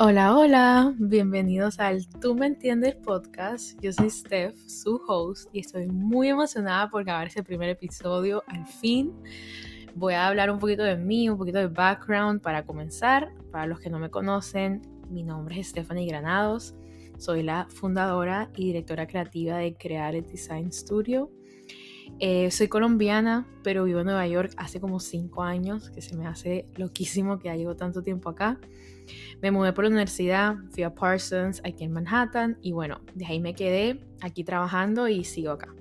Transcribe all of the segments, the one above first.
Hola, hola, bienvenidos al Tú me entiendes podcast. Yo soy Steph, su host, y estoy muy emocionada por grabar ese primer episodio al fin. Voy a hablar un poquito de mí, un poquito de background para comenzar. Para los que no me conocen, mi nombre es Stephanie Granados. Soy la fundadora y directora creativa de Creare Design Studio. Eh, soy colombiana, pero vivo en Nueva York hace como 5 años, que se me hace loquísimo que ya llevo tanto tiempo acá. Me mudé por la universidad, fui a Parsons aquí en Manhattan y bueno, de ahí me quedé aquí trabajando y sigo acá.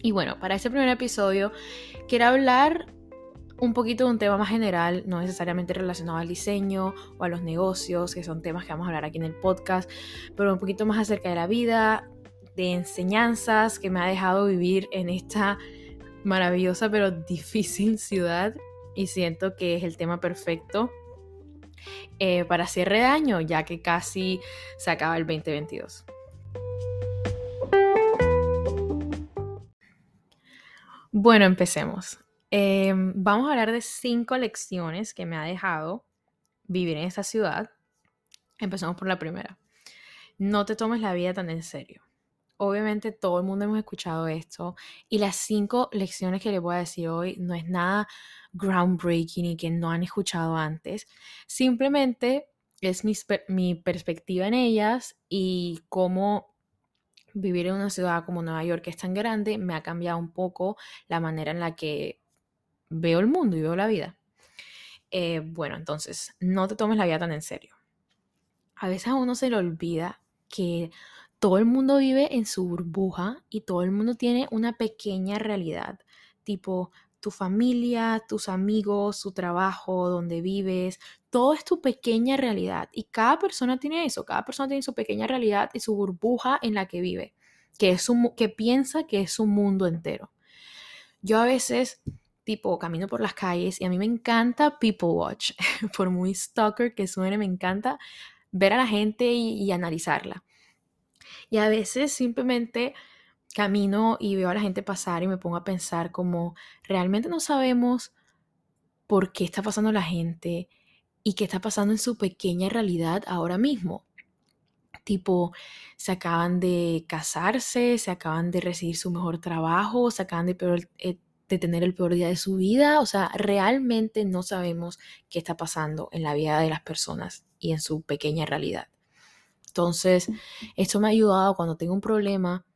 Y bueno, para este primer episodio quiero hablar un poquito de un tema más general, no necesariamente relacionado al diseño o a los negocios, que son temas que vamos a hablar aquí en el podcast, pero un poquito más acerca de la vida, de enseñanzas que me ha dejado vivir en esta maravillosa pero difícil ciudad y siento que es el tema perfecto eh, para cierre de año, ya que casi se acaba el 2022. Bueno, empecemos. Em, vamos a hablar de cinco lecciones que me ha dejado vivir en esta ciudad. Empezamos por la primera. No te tomes la vida tan en serio. Obviamente todo el mundo hemos escuchado esto y las cinco lecciones que les voy a decir hoy no es nada groundbreaking y que no han escuchado antes. Simplemente es mi, perspectiva en ellas y cómo vivir en una ciudad como Nueva York, que es tan grande, me ha cambiado un poco la manera en la que veo el mundo y veo la vida. Eh, bueno, entonces, no te tomes la vida tan en serio. A veces a uno se le olvida que todo el mundo vive en su burbuja y todo el mundo tiene una pequeña realidad, tipo tu familia, tus amigos, su trabajo, donde vives, todo es tu pequeña realidad y cada persona tiene eso, cada persona tiene su pequeña realidad y su burbuja en la que vive, que, es un, que piensa que es su mundo entero. Yo a veces, tipo, camino por las calles y a mí me encanta People Watch, por muy stalker que suene, me encanta ver a la gente y analizarla. Y a veces simplemente camino y veo a la gente pasar y me pongo a pensar como realmente no sabemos por qué está pasando la gente y qué está pasando en su pequeña realidad ahora mismo. Tipo, se acaban de casarse, se acaban de recibir su mejor trabajo, se acaban de, eh, de tener el peor día de su vida. O sea, realmente no sabemos qué está pasando en la vida de las personas y en su pequeña realidad. Entonces, esto me ha ayudado cuando tengo un problema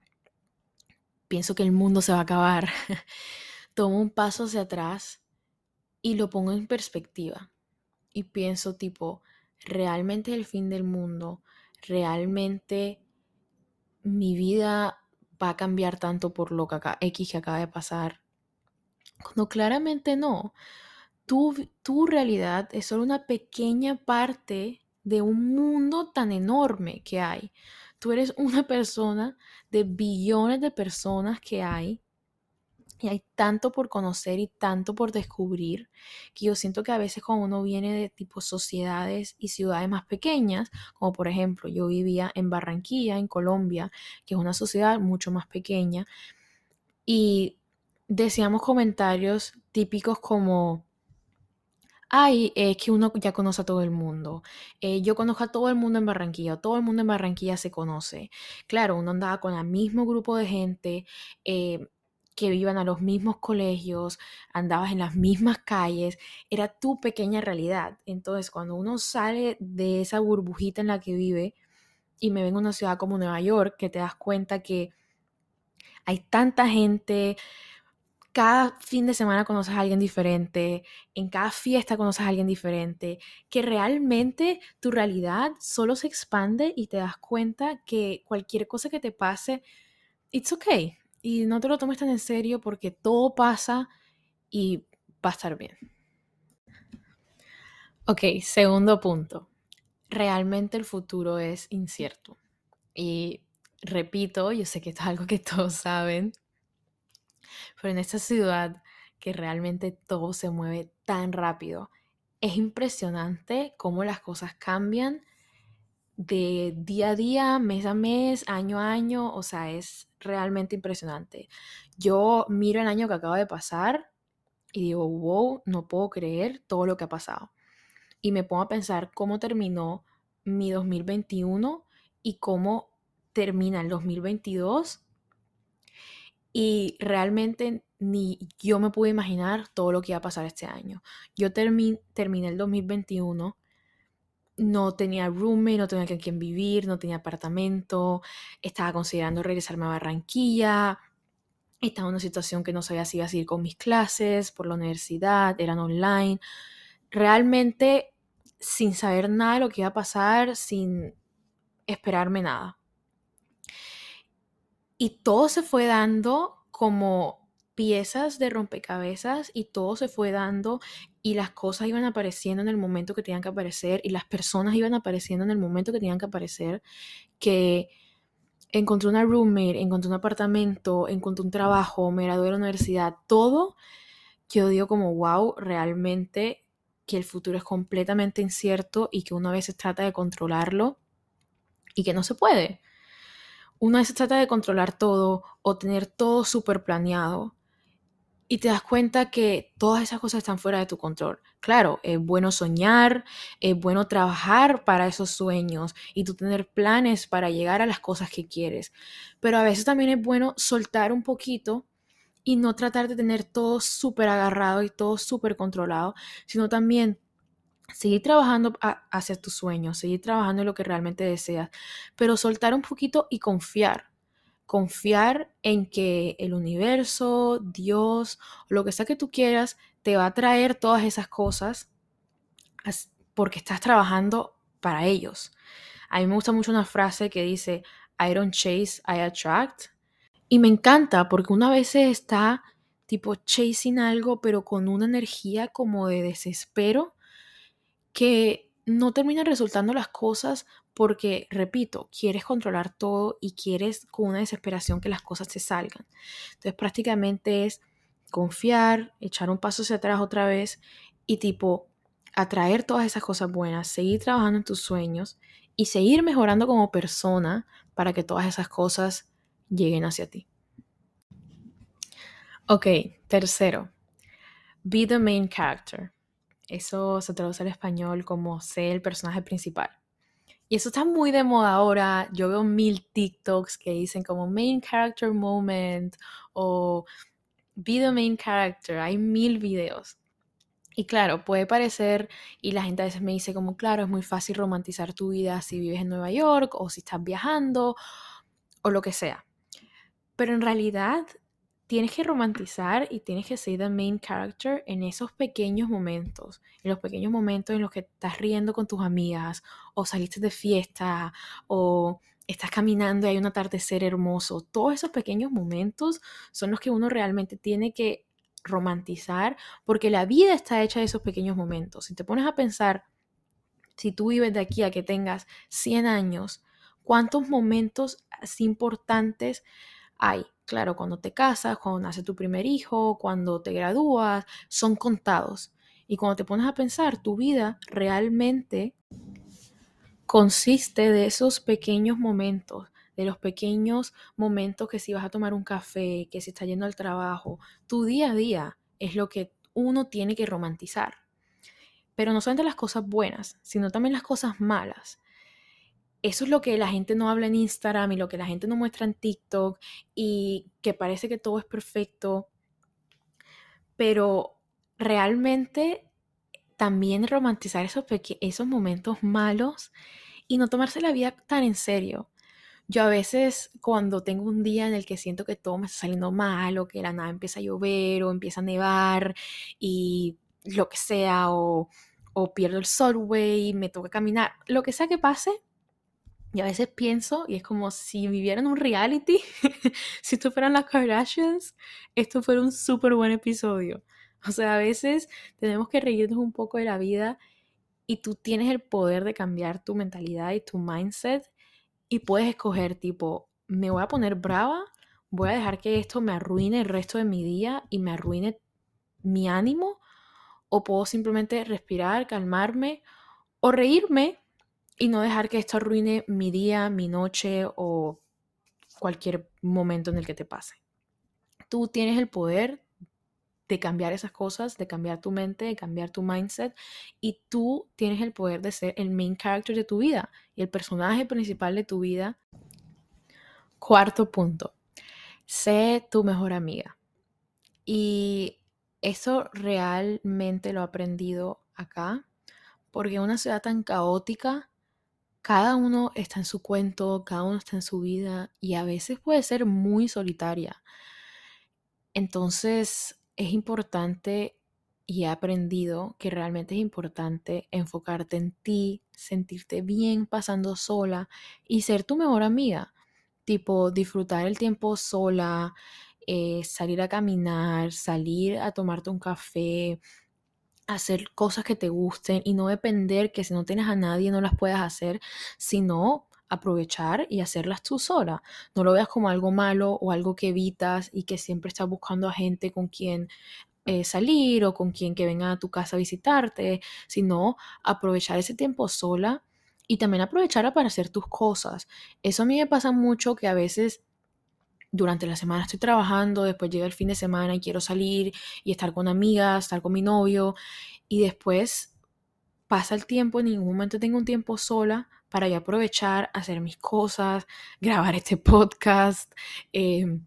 pienso que el mundo se va a acabar, tomo un paso hacia atrás y lo pongo en perspectiva. Y pienso tipo, realmente el fin del mundo, realmente mi vida va a cambiar tanto por lo que acá, X que acaba de pasar. Cuando claramente no. Tu, tu realidad es solo una pequeña parte de un mundo tan enorme que hay. Tú eres una persona de billones de personas que hay. Y hay tanto por conocer y tanto por descubrir que yo siento que a veces cuando uno viene de tipo sociedades y ciudades más pequeñas, como por ejemplo yo vivía en Barranquilla, en Colombia, que es una sociedad mucho más pequeña, y decíamos comentarios típicos como, ay, es que uno ya conoce a todo el mundo. Eh, yo conozco a todo el mundo en Barranquilla, todo el mundo en Barranquilla se conoce. Claro, uno andaba con el mismo grupo de gente eh, que vivan a los mismos colegios, andabas en las mismas calles, era tu pequeña realidad. Entonces, cuando uno sale de esa burbujita en la que vive y me ven a una ciudad como Nueva York, que te das cuenta que hay tanta gente, cada fin de semana conoces a alguien diferente, en cada fiesta conoces a alguien diferente, que realmente tu realidad solo se expande y te das cuenta que cualquier cosa que te pase, it's okay. Y no te lo tomes tan en serio porque todo pasa y va a estar bien. Ok, segundo punto. Realmente el futuro es incierto. Y repito, yo sé que esto es algo que todos saben, pero en esta ciudad que realmente todo se mueve tan rápido, es impresionante cómo las cosas cambian de día a día, mes a mes, año a año, o sea, es realmente impresionante. Yo miro el año que acaba de pasar y digo, wow, no puedo creer todo lo que ha pasado. Y me pongo a pensar cómo terminó mi 2021 y cómo termina el 2022. Y realmente ni yo me pude imaginar todo lo que iba a pasar este año. Yo terminé el 2021, no tenía roommate, no tenía con quién vivir, no tenía apartamento, estaba considerando regresarme a Barranquilla, estaba en una situación que no sabía si iba a seguir con mis clases por la universidad, eran online. Realmente sin saber nada de lo que iba a pasar, sin esperarme nada. Y todo se fue dando como piezas de rompecabezas y todo se fue dando y las cosas iban apareciendo en el momento que tenían que aparecer y las personas iban apareciendo en el momento que tenían que aparecer, que encontré una roommate, encontré un apartamento, encontré un trabajo, me gradué de la universidad, todo, yo digo como, wow, realmente que el futuro es completamente incierto y que uno a veces trata de controlarlo y que no se puede. Uno a veces trata de controlar todo o tener todo súper planeado y te das cuenta que todas esas cosas están fuera de tu control. Claro, es bueno soñar, es bueno trabajar para esos sueños y tú tener planes para llegar a las cosas que quieres, pero a veces también es bueno soltar un poquito y no tratar de tener todo súper agarrado y todo súper controlado, sino también seguir trabajando hacia tus sueños, seguir trabajando en lo que realmente deseas, pero soltar un poquito y confiar confiar en que el universo, Dios, lo que sea que tú quieras, te va a traer todas esas cosas porque estás trabajando para ellos. A mí me gusta mucho una frase que dice, I don't chase, I attract. Y me encanta porque una vez está tipo chasing algo, pero con una energía como de desespero, que no terminan resultando las cosas porque, repito, quieres controlar todo y quieres con una desesperación que las cosas te salgan. Entonces prácticamente es confiar, echar un paso hacia atrás otra vez y tipo atraer todas esas cosas buenas, seguir trabajando en tus sueños y seguir mejorando como persona para que todas esas cosas lleguen hacia ti. Ok, tercero, be the main character. Eso se traduce al español como ser el personaje principal. Y eso está muy de moda ahora. Yo veo mil TikToks que dicen como main character moment o be the main character. Hay mil videos. Y claro, puede parecer, y la gente a veces me dice como, claro, es muy fácil romantizar tu vida si vives en Nueva York o si estás viajando o lo que sea. Pero en realidad tienes que romantizar y tienes que ser the main character en esos pequeños momentos, en los pequeños momentos en los que estás riendo con tus amigas o saliste de fiesta o estás caminando y hay un atardecer hermoso. Todos esos pequeños momentos son los que uno realmente tiene que romantizar porque la vida está hecha de esos pequeños momentos. Si te pones a pensar, si tú vives de aquí a que tengas 100 años, ¿cuántos momentos importantes hay? Claro, cuando te casas, cuando nace tu primer hijo, cuando te gradúas, son contados. Y cuando te pones a pensar, tu vida realmente consiste de esos pequeños momentos, de los pequeños momentos que si vas a tomar un café, que si estás yendo al trabajo, tu día a día es lo que uno tiene que romantizar. Pero no solamente las cosas buenas, sino también las cosas malas eso es lo que la gente no habla en Instagram y lo que la gente no muestra en TikTok y que parece que todo es perfecto. Pero realmente también romantizar esos, esos momentos malos y no tomarse la vida tan en serio. Yo a veces cuando tengo un día en el que siento que todo me está saliendo mal o que la nada empieza a llover o empieza a nevar y lo que sea o, o pierdo el subway, me toca caminar, lo que sea que pase, y a veces pienso, y es como si vivieran un reality, si esto fueran las Kardashians, esto fuera un súper buen episodio. O sea, a veces tenemos que reírnos un poco de la vida y tú tienes el poder de cambiar tu mentalidad y tu mindset y puedes escoger tipo, me voy a poner brava, voy a dejar que esto me arruine el resto de mi día y me arruine mi ánimo, o puedo simplemente respirar, calmarme o reírme y no dejar que esto arruine mi día, mi noche o cualquier momento en el que te pase. Tú tienes el poder de cambiar esas cosas, de cambiar tu mente, de cambiar tu mindset y tú tienes el poder de ser el main character de tu vida y el personaje principal de tu vida. Cuarto punto, sé tu mejor amiga. Y eso realmente lo he aprendido acá, porque en una ciudad tan caótica, cada uno está en su cuento, cada uno está en su vida y a veces puede ser muy solitaria. Entonces es importante y he aprendido que realmente es importante enfocarte en ti, sentirte bien pasando sola y ser tu mejor amiga. Tipo, disfrutar el tiempo sola, eh, salir a caminar, salir a tomarte un café, hacer cosas que te gusten y no depender que si no tienes a nadie no las puedas hacer, sino aprovechar y hacerlas tú sola. No lo veas como algo malo o algo que evitas y que siempre estás buscando a gente con quien eh, salir o con quien que venga a tu casa a visitarte, sino aprovechar ese tiempo sola y también aprovecharla para hacer tus cosas. Eso a mí me pasa mucho que a veces durante la semana estoy trabajando, después llega el fin de semana y quiero salir y estar con amigas, estar con mi novio y después pasa el tiempo, en ningún momento tengo un tiempo sola para yo aprovechar, hacer mis cosas, grabar este podcast, em,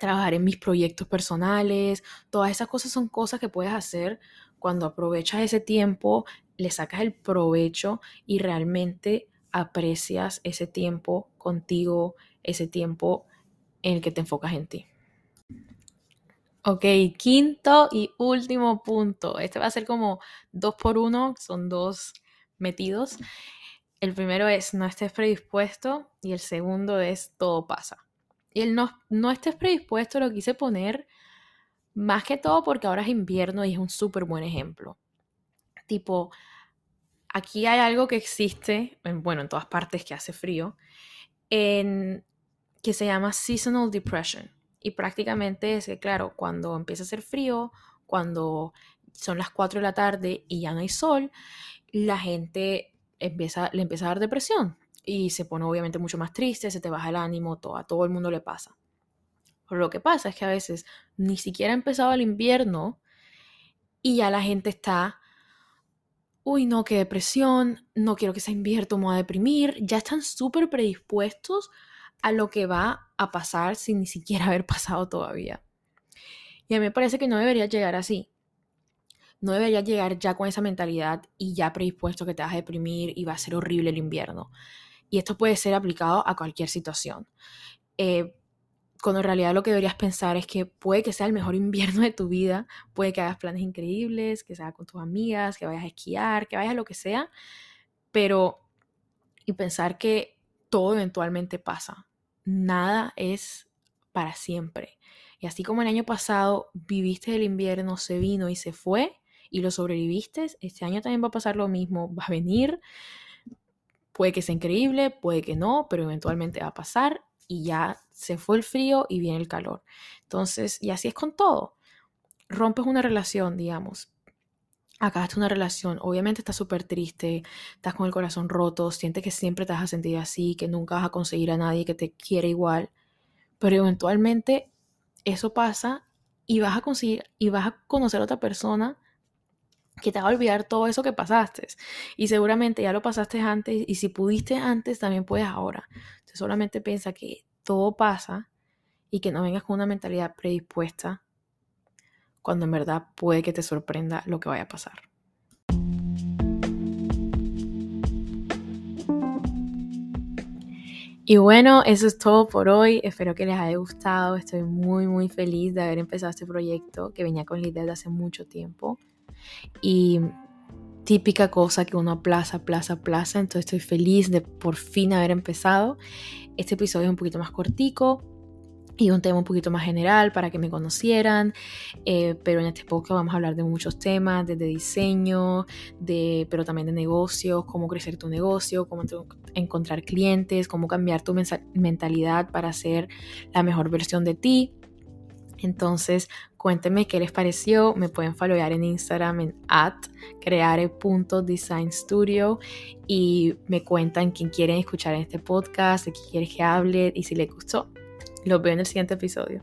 trabajar en mis proyectos personales, todas esas cosas son cosas que puedes hacer cuando aprovechas ese tiempo, le sacas el provecho y realmente aprecias ese tiempo contigo, ese tiempo en el que te enfocas en ti. Ok, quinto y último punto. Este va a ser como dos por uno, son dos metidos. El primero es no estés predispuesto y el segundo es todo pasa. Y el no, no estés predispuesto lo quise poner más que todo porque ahora es invierno y es un súper buen ejemplo. Tipo, aquí hay algo que existe, bueno, en todas partes que hace frío, en que se llama Seasonal Depression. Y prácticamente es que, claro, cuando empieza a hacer frío, cuando son las 4 de la tarde y ya no hay sol, la gente empieza, le empieza a dar depresión y se pone obviamente mucho más triste, se te baja el ánimo, todo, a todo el mundo le pasa. Pero lo que pasa es que a veces ni siquiera ha empezado el invierno y ya la gente está, uy, no, qué depresión, no quiero que sea invierno, me voy a deprimir, ya están súper predispuestos a lo que va a pasar sin ni siquiera haber pasado todavía. Y a mí me parece que no debería llegar así. No debería llegar ya con esa mentalidad y ya predispuesto que te vas a deprimir y va a ser horrible el invierno. Y esto puede ser aplicado a cualquier situación. Eh, cuando en realidad lo que deberías pensar es que puede que sea el mejor invierno de tu vida, puede que hagas planes increíbles, que sea con tus amigas, que vayas a esquiar, que vayas a lo que sea, pero y pensar que todo eventualmente pasa nada es para siempre. Y así como el año pasado viviste el invierno, se vino y se fue y lo sobreviviste, este año también va a pasar lo mismo, va a venir, puede que sea increíble, puede que no, pero eventualmente va a pasar y ya se fue el frío y viene el calor. Entonces, y así es con todo. Rompes una relación, digamos, acabaste una relación, obviamente estás súper triste, estás con el corazón roto, sientes que siempre te vas a sentir así, que nunca vas a conseguir a nadie que te quiere igual, pero eventualmente eso pasa y vas a conseguir y vas a conocer a otra persona que te va a olvidar todo eso que pasaste. Y seguramente ya lo pasaste antes y si pudiste antes, también puedes ahora. Entonces solamente piensa que todo pasa y que no vengas con una mentalidad predispuesta cuando en verdad puede que te sorprenda lo que vaya a pasar. Y bueno, eso es todo por hoy. Espero que les haya gustado. Estoy muy, muy feliz de haber empezado este proyecto que venía con la idea de hace mucho tiempo. Y típica cosa que uno aplaza, aplaza, aplaza. Entonces estoy feliz de por fin haber empezado. Este episodio es un poquito más cortico, y un tema un poquito más general para que me conocieran, eh, pero en este podcast vamos a hablar de muchos temas, desde diseño, de, pero también de negocios, cómo crecer tu negocio, cómo encontrar clientes, cómo cambiar tu mentalidad para ser la mejor versión de ti. Entonces, cuéntenme qué les pareció. Me pueden followear en Instagram en at creare.designstudio y me cuentan quién quieren escuchar en este podcast, de quién quieres que hable y si les gustó. Los veo en el siguiente episodio.